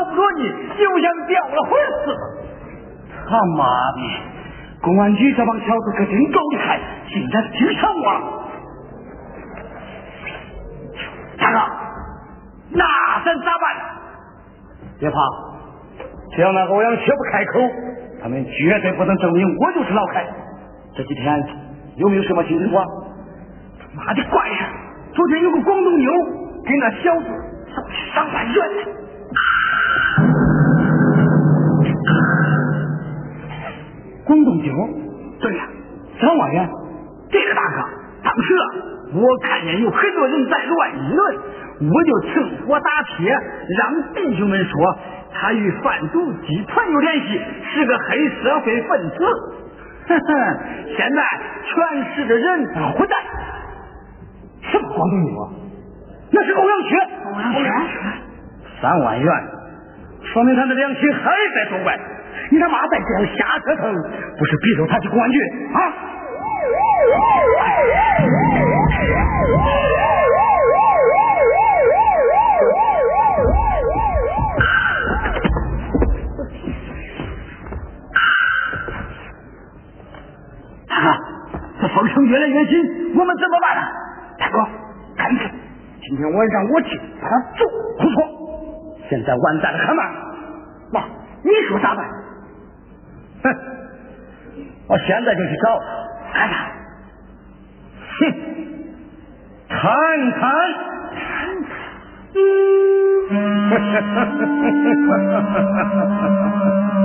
你是去哪儿了？弟兄们找不着你，就像掉了魂似的。他妈的，公安局这帮小子可真够厉害，竟然盯上我了。大哥，那咱咋办？别怕，只要那欧阳雪不开口，他们绝对不能证明我就是老凯。这几天有没有什么新情况？妈的怪呀！昨天有个广东妞给那小子送去上万元。广东酒？对呀，张万元。这个大哥，当时我看见有很多人在乱议论，我就趁火打铁，让弟兄们说他与贩毒集团有联系，是个黑社会分子。哼哼，现在全市的人混蛋。什么广东妞？那是欧阳雪。欧阳雪，三万元，说明他的良心还在作怪。你他妈再这样瞎折腾，不是逼着他去公安局啊？大哥，这风声越来越紧，我们怎么办呢？大哥，干脆今天晚上我去把他揍。不错，现在完蛋的很嘛。妈，你说咋办？哼，我现在就去找他，看看。哼，看看。看看。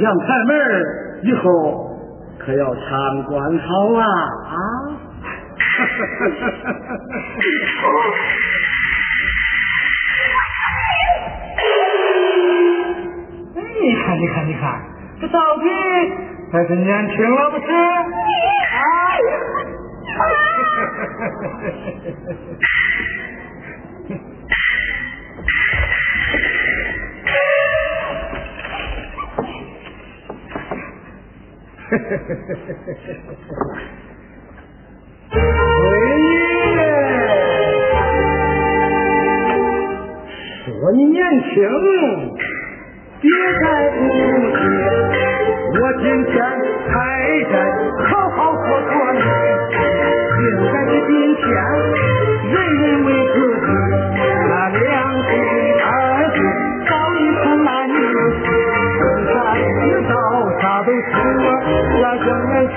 杨开门以后可要参观好啊啊！你看，你看，你看，这到底还是年轻了不是？嘿 闺女，说你年轻，别再不敬，我今天还得好好喝喝你，应该是今天。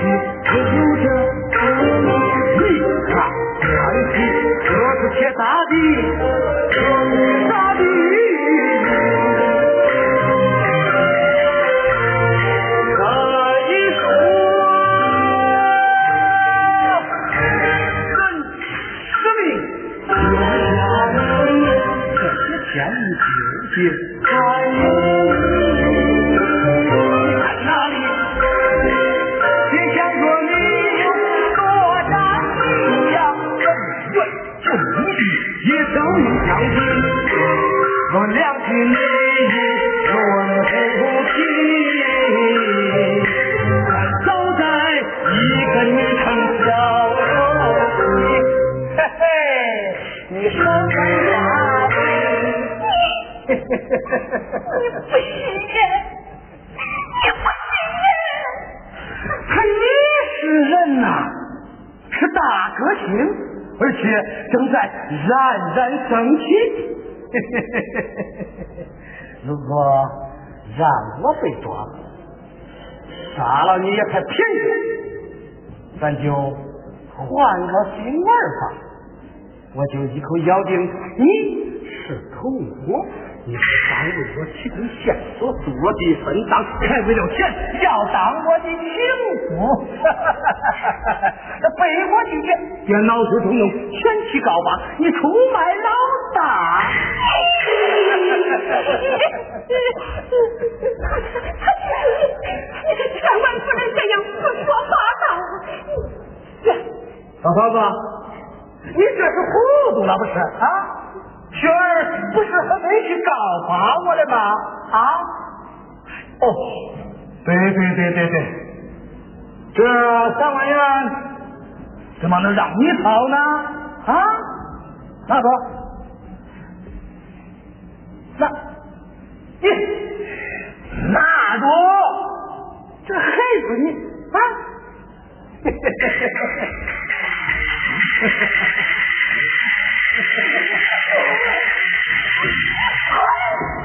可是你不信人你不信人他也是人呐是大歌星而且正在冉冉升起。如果让我被抓杀了你也太便宜咱就换个新玩法我就一口咬定你是同伙。你是当为我提供线索，做地分赃，还为了钱要当我的情妇，被我拒绝，便恼羞成怒，前去告发你出卖老大。你可千万不能这样胡说八道！老头子，你这是糊涂了不是啊？雪儿不是还没去告发我的吗？啊？哦，对对对对对，这三万元怎么能让你掏呢？啊？拿走，那，你拿着，这孩子你啊？嘿嘿嘿嘿。Oh, my God.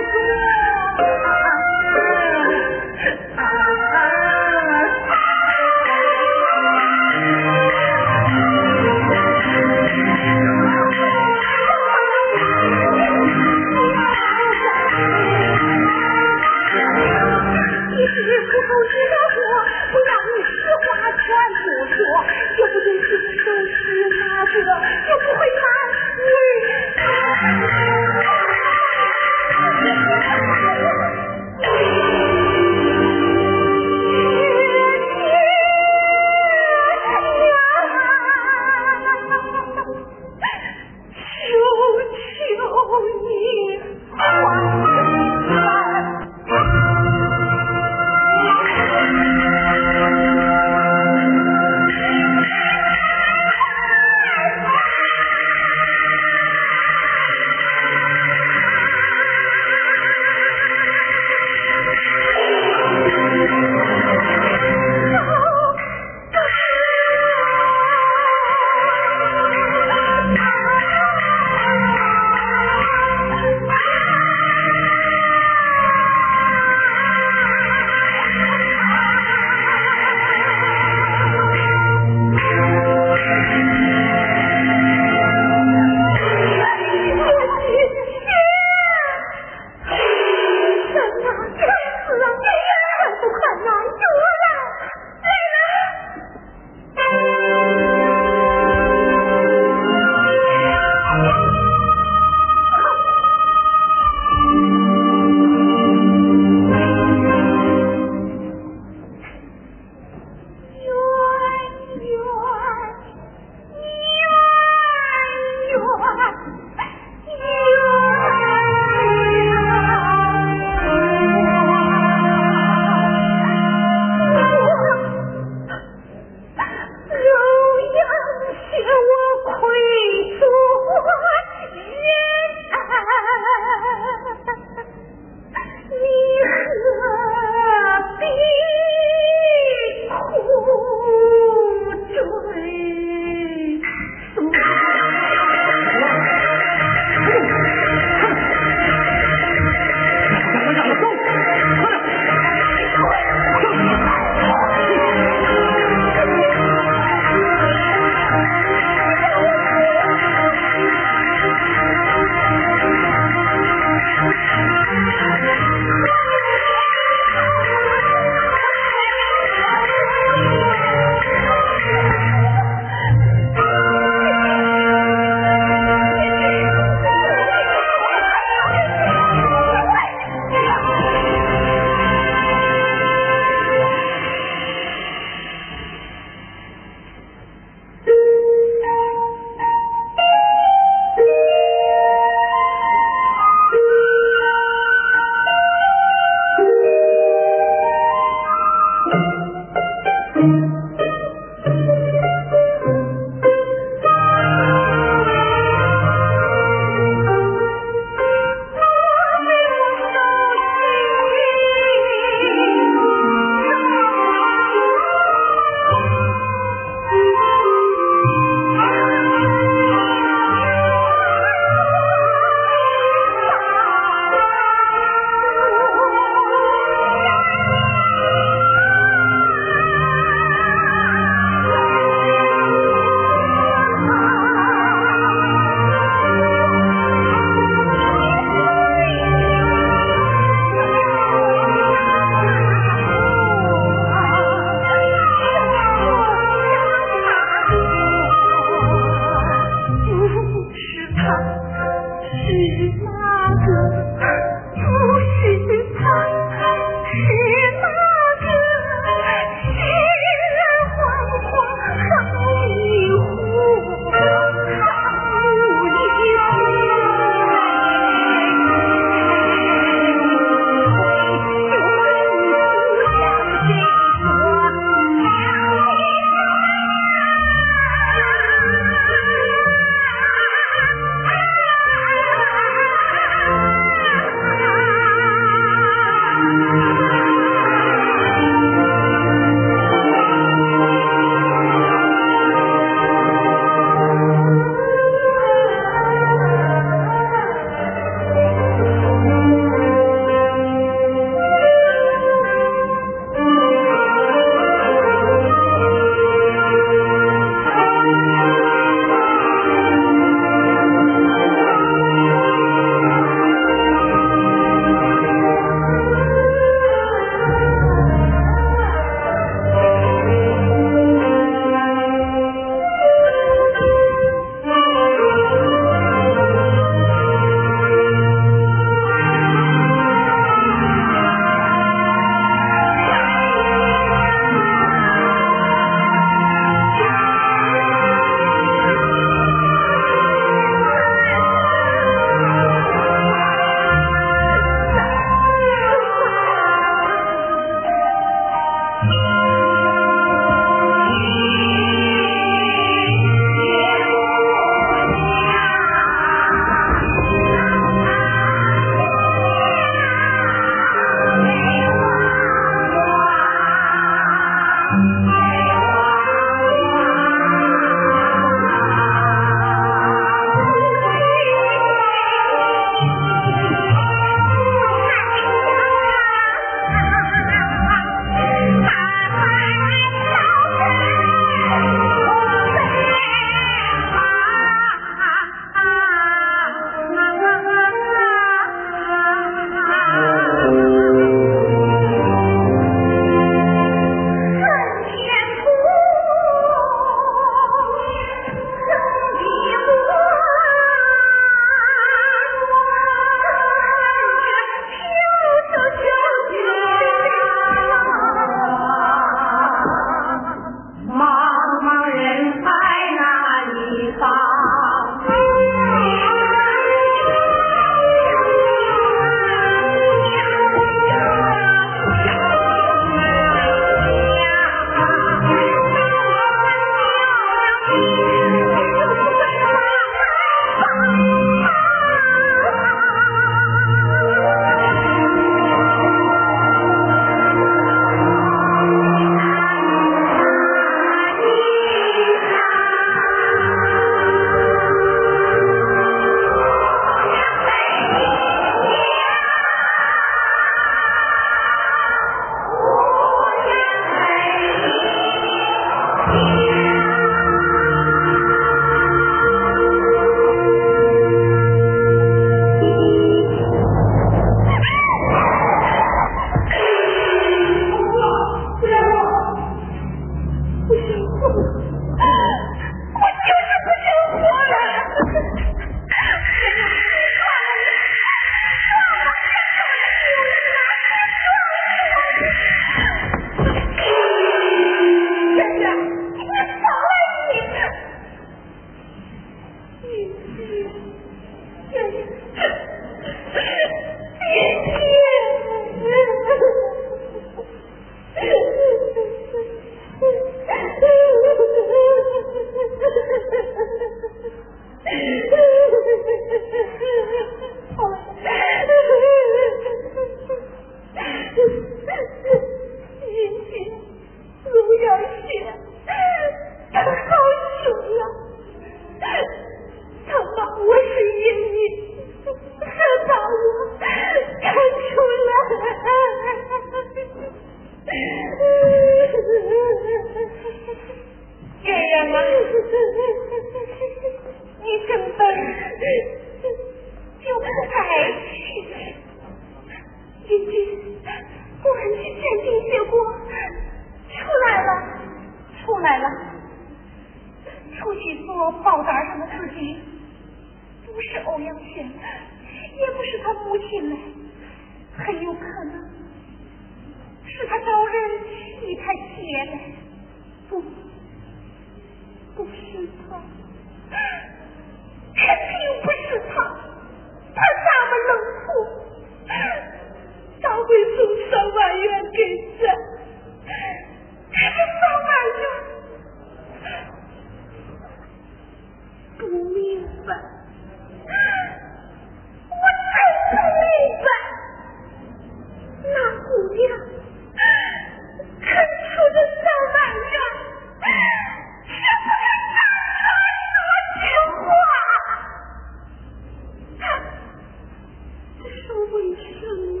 是为什么？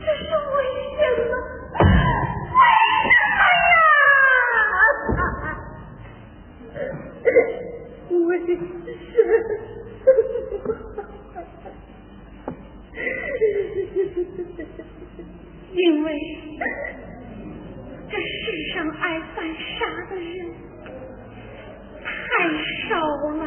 这是为什么？为什么呀？为什么？因为这世上爱犯傻的人太少了。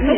说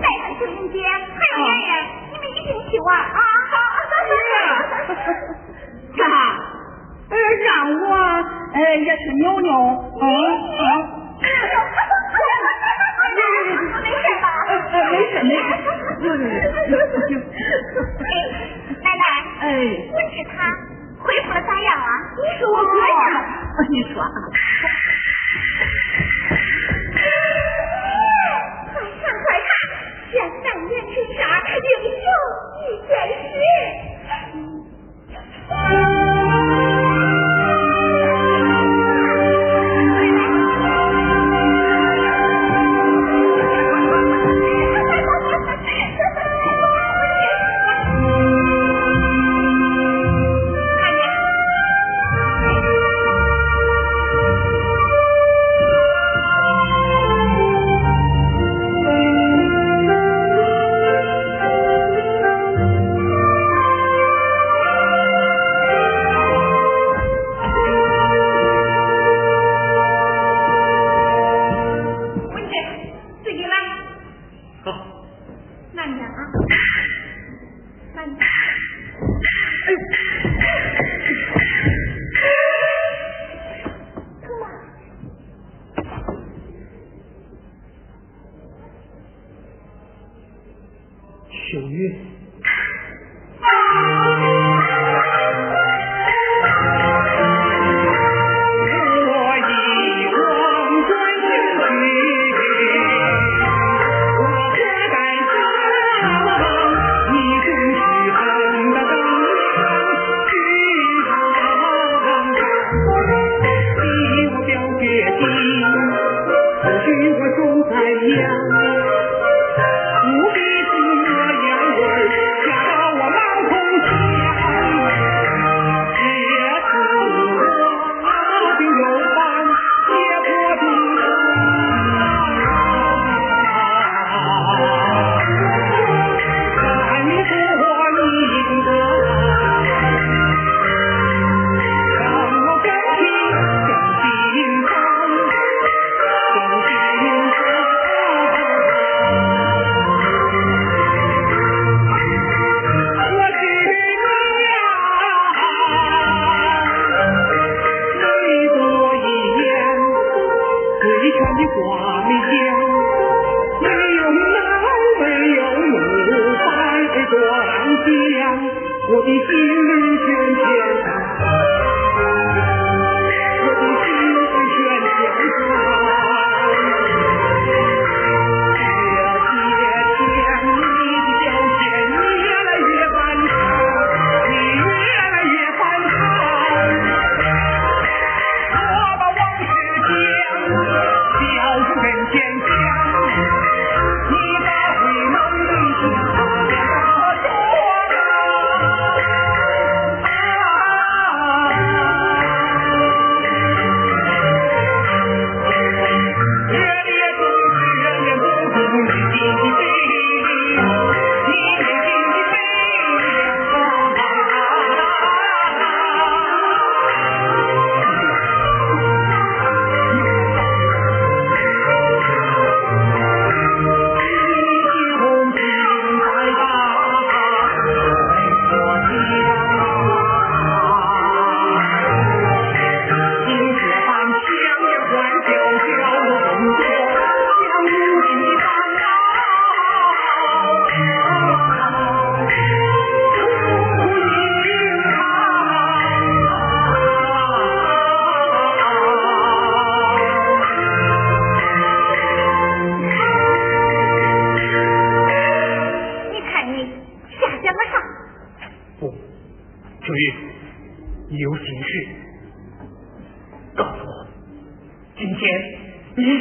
带上清明节，还有哪天？你们一定去玩啊！好，走走走哈哈！啥？哎，上午也是牛牛。嗯。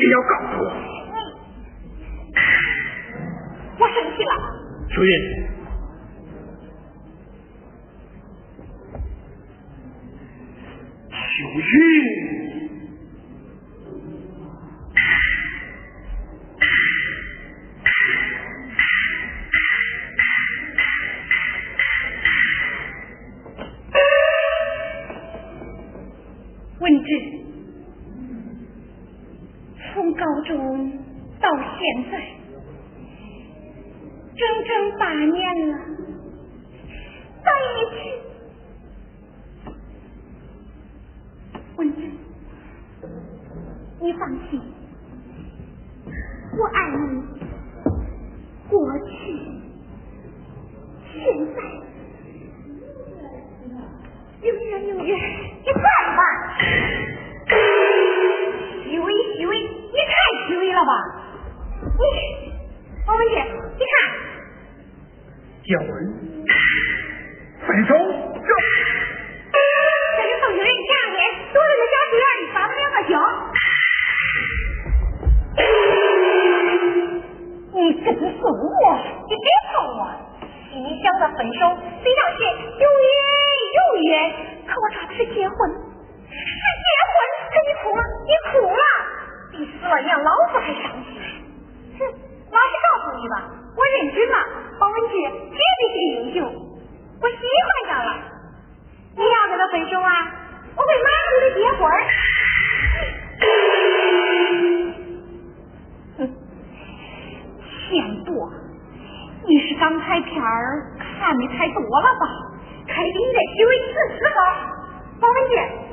定要告诉我。我生气了。秋雨，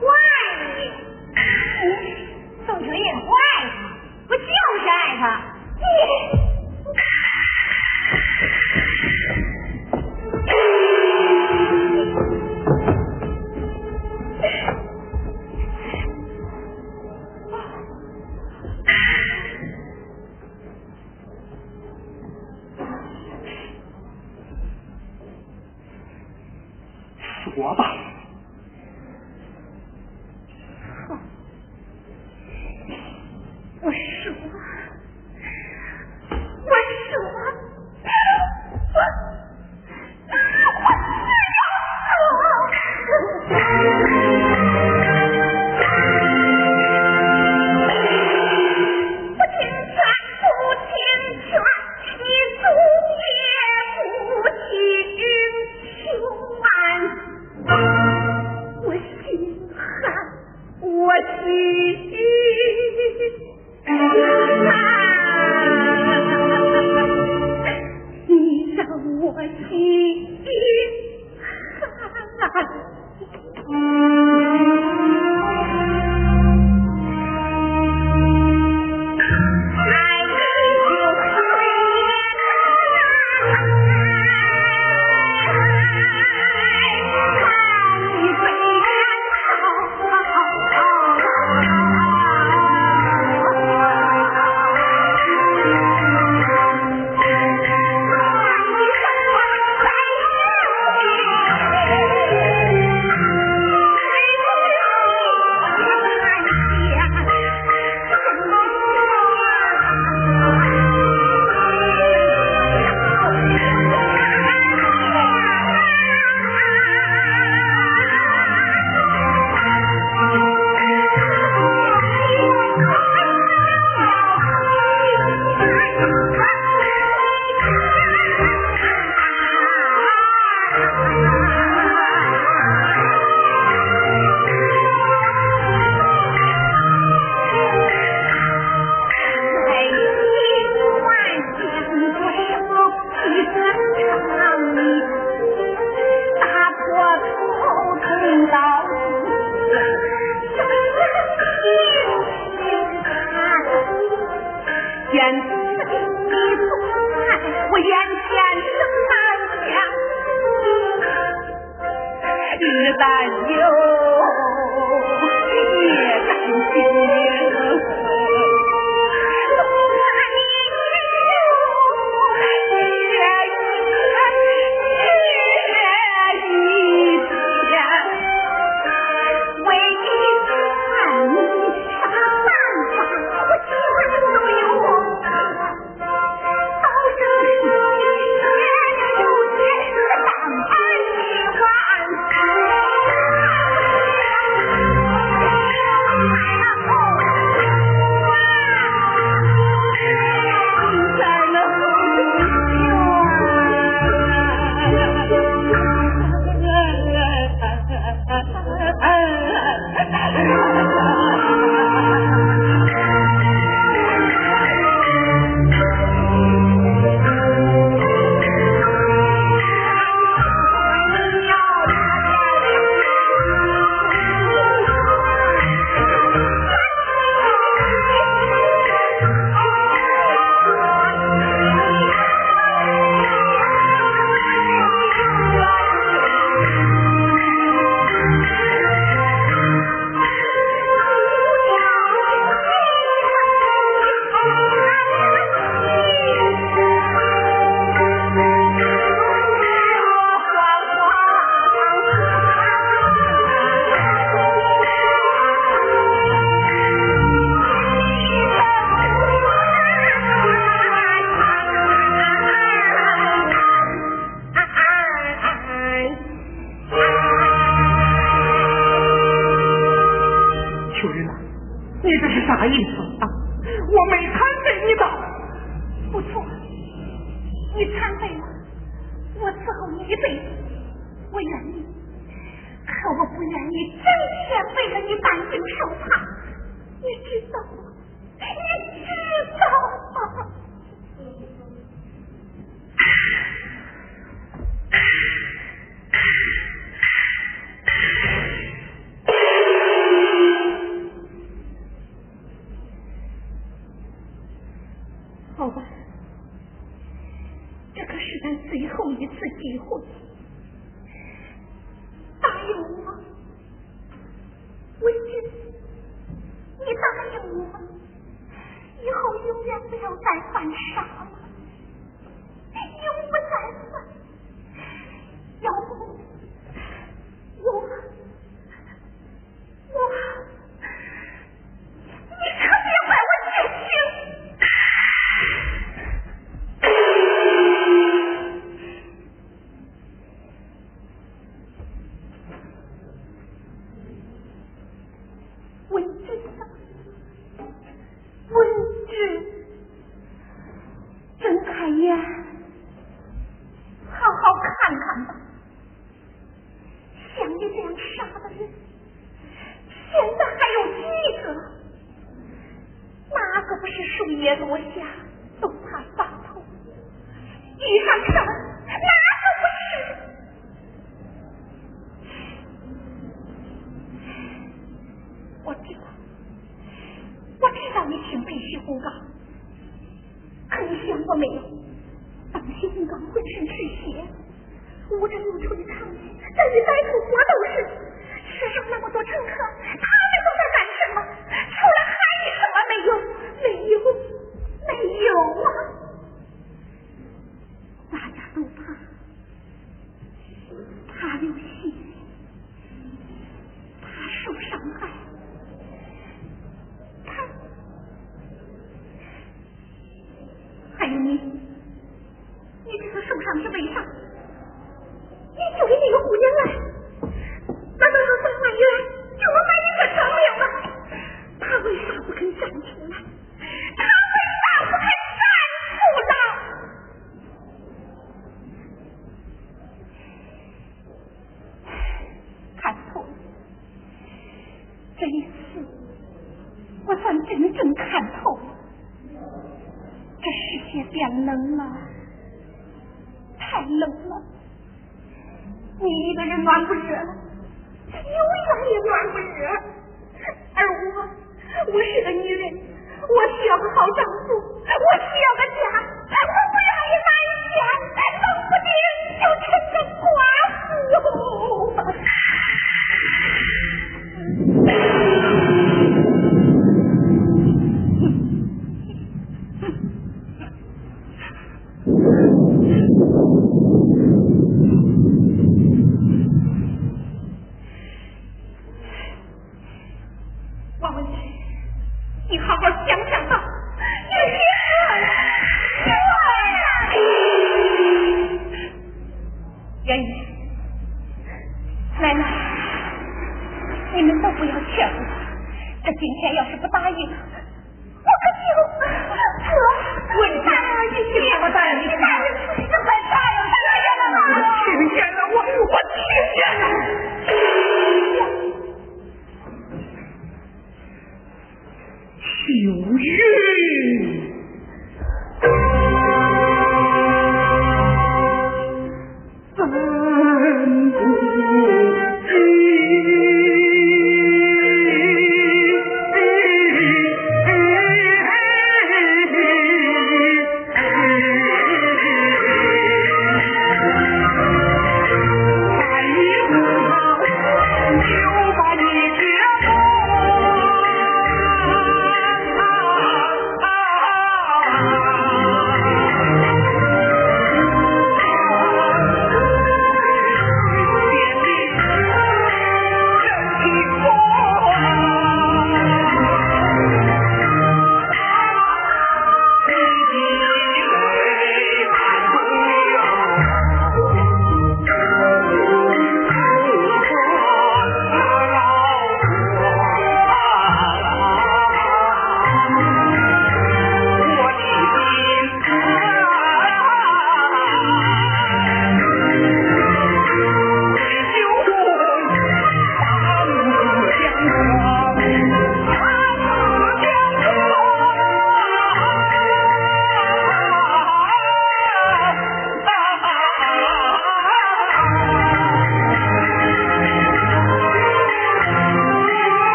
我爱你宋晨宇不爱她我就是爱他？你